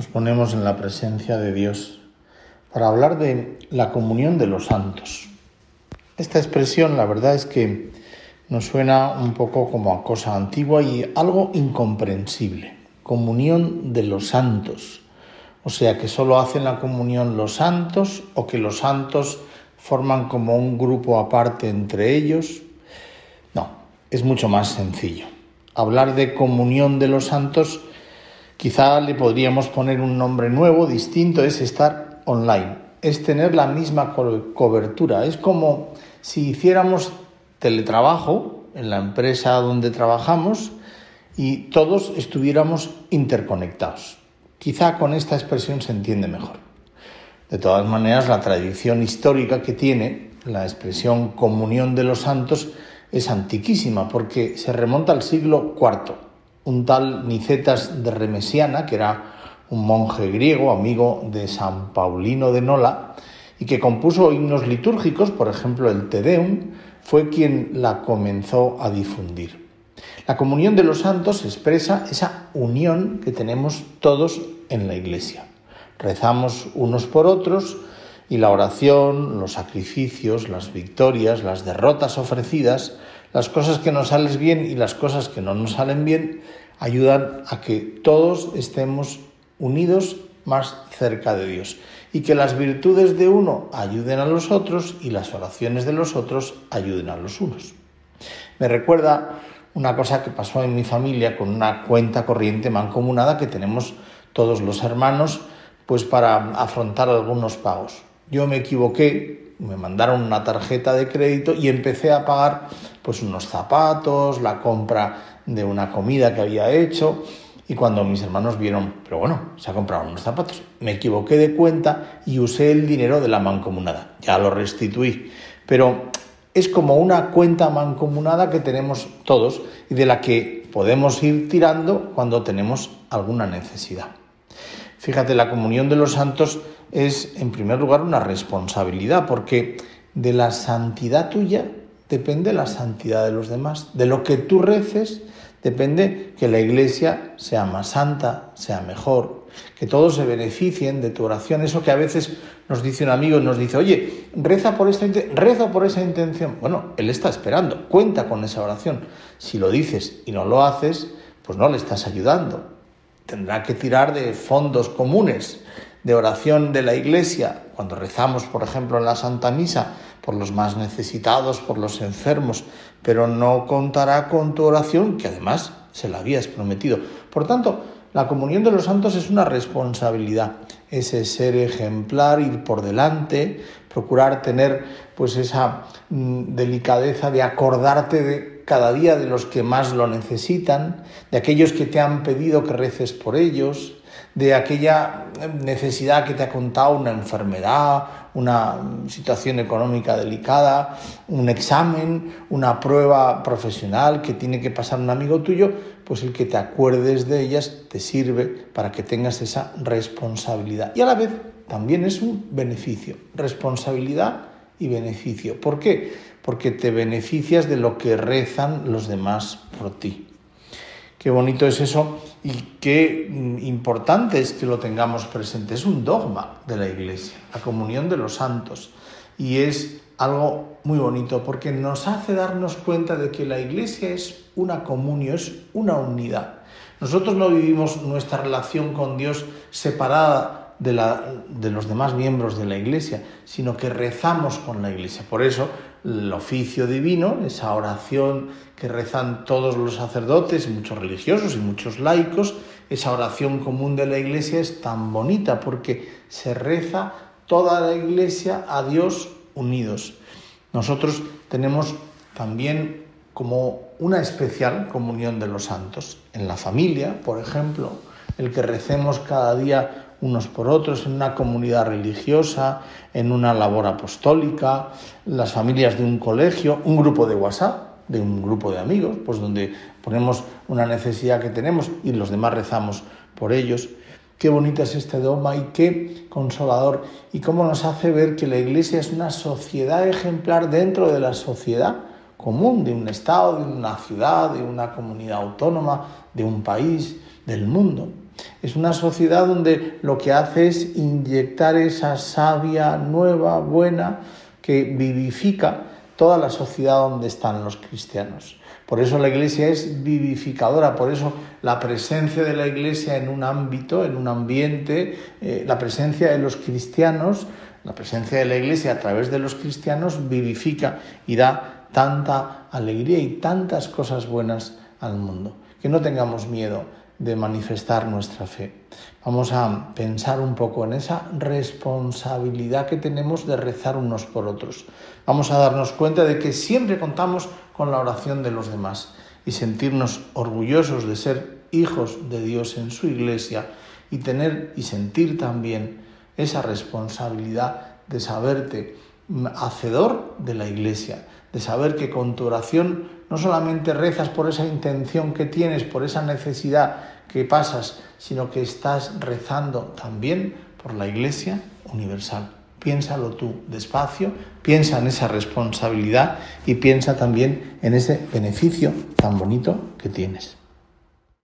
nos ponemos en la presencia de Dios para hablar de la comunión de los santos. Esta expresión la verdad es que nos suena un poco como a cosa antigua y algo incomprensible. Comunión de los santos. O sea, que solo hacen la comunión los santos o que los santos forman como un grupo aparte entre ellos. No, es mucho más sencillo. Hablar de comunión de los santos Quizá le podríamos poner un nombre nuevo, distinto, es estar online, es tener la misma cobertura. Es como si hiciéramos teletrabajo en la empresa donde trabajamos y todos estuviéramos interconectados. Quizá con esta expresión se entiende mejor. De todas maneras, la tradición histórica que tiene la expresión comunión de los santos es antiquísima porque se remonta al siglo IV un tal Nicetas de Remesiana, que era un monje griego, amigo de San Paulino de Nola, y que compuso himnos litúrgicos, por ejemplo el Te Deum, fue quien la comenzó a difundir. La comunión de los santos expresa esa unión que tenemos todos en la Iglesia. Rezamos unos por otros y la oración, los sacrificios, las victorias, las derrotas ofrecidas las cosas que nos salen bien y las cosas que no nos salen bien ayudan a que todos estemos unidos más cerca de Dios y que las virtudes de uno ayuden a los otros y las oraciones de los otros ayuden a los unos. Me recuerda una cosa que pasó en mi familia con una cuenta corriente mancomunada que tenemos todos los hermanos pues para afrontar algunos pagos. Yo me equivoqué me mandaron una tarjeta de crédito y empecé a pagar pues unos zapatos, la compra de una comida que había hecho. Y cuando mis hermanos vieron, pero bueno, se ha comprado unos zapatos, me equivoqué de cuenta y usé el dinero de la mancomunada, ya lo restituí, pero es como una cuenta mancomunada que tenemos todos y de la que podemos ir tirando cuando tenemos alguna necesidad. Fíjate, la comunión de los santos es, en primer lugar, una responsabilidad, porque de la santidad tuya depende la santidad de los demás. De lo que tú reces depende que la iglesia sea más santa, sea mejor, que todos se beneficien de tu oración. Eso que a veces nos dice un amigo nos dice, oye, reza por esta reza por esa intención. Bueno, él está esperando, cuenta con esa oración. Si lo dices y no lo haces, pues no le estás ayudando tendrá que tirar de fondos comunes de oración de la Iglesia, cuando rezamos, por ejemplo, en la Santa Misa, por los más necesitados, por los enfermos, pero no contará con tu oración, que además se la habías prometido. Por tanto, la comunión de los santos es una responsabilidad, ese ser ejemplar, ir por delante, procurar tener pues esa mm, delicadeza de acordarte de cada día de los que más lo necesitan, de aquellos que te han pedido que reces por ellos, de aquella necesidad que te ha contado una enfermedad, una situación económica delicada, un examen, una prueba profesional que tiene que pasar un amigo tuyo, pues el que te acuerdes de ellas te sirve para que tengas esa responsabilidad. Y a la vez también es un beneficio, responsabilidad y beneficio. ¿Por qué? porque te beneficias de lo que rezan los demás por ti. Qué bonito es eso y qué importante es que lo tengamos presente. Es un dogma de la Iglesia, la comunión de los santos. Y es algo muy bonito porque nos hace darnos cuenta de que la Iglesia es una comunión, es una unidad. Nosotros no vivimos nuestra relación con Dios separada de, la, de los demás miembros de la Iglesia, sino que rezamos con la Iglesia. Por eso el oficio divino, esa oración que rezan todos los sacerdotes, muchos religiosos y muchos laicos, esa oración común de la iglesia es tan bonita porque se reza toda la iglesia a Dios unidos. Nosotros tenemos también como una especial comunión de los santos. En la familia, por ejemplo, el que recemos cada día unos por otros, en una comunidad religiosa, en una labor apostólica, las familias de un colegio, un grupo de WhatsApp, de un grupo de amigos, pues donde ponemos una necesidad que tenemos y los demás rezamos por ellos. Qué bonita es este dogma y qué consolador y cómo nos hace ver que la Iglesia es una sociedad ejemplar dentro de la sociedad común de un Estado, de una ciudad, de una comunidad autónoma, de un país, del mundo. Es una sociedad donde lo que hace es inyectar esa savia nueva, buena, que vivifica toda la sociedad donde están los cristianos. Por eso la iglesia es vivificadora, por eso la presencia de la iglesia en un ámbito, en un ambiente, eh, la presencia de los cristianos, la presencia de la iglesia a través de los cristianos vivifica y da tanta alegría y tantas cosas buenas al mundo. Que no tengamos miedo de manifestar nuestra fe. Vamos a pensar un poco en esa responsabilidad que tenemos de rezar unos por otros. Vamos a darnos cuenta de que siempre contamos con la oración de los demás y sentirnos orgullosos de ser hijos de Dios en su iglesia y tener y sentir también esa responsabilidad de saberte hacedor de la iglesia, de saber que con tu oración no solamente rezas por esa intención que tienes, por esa necesidad que pasas, sino que estás rezando también por la iglesia universal. Piénsalo tú despacio, piensa en esa responsabilidad y piensa también en ese beneficio tan bonito que tienes.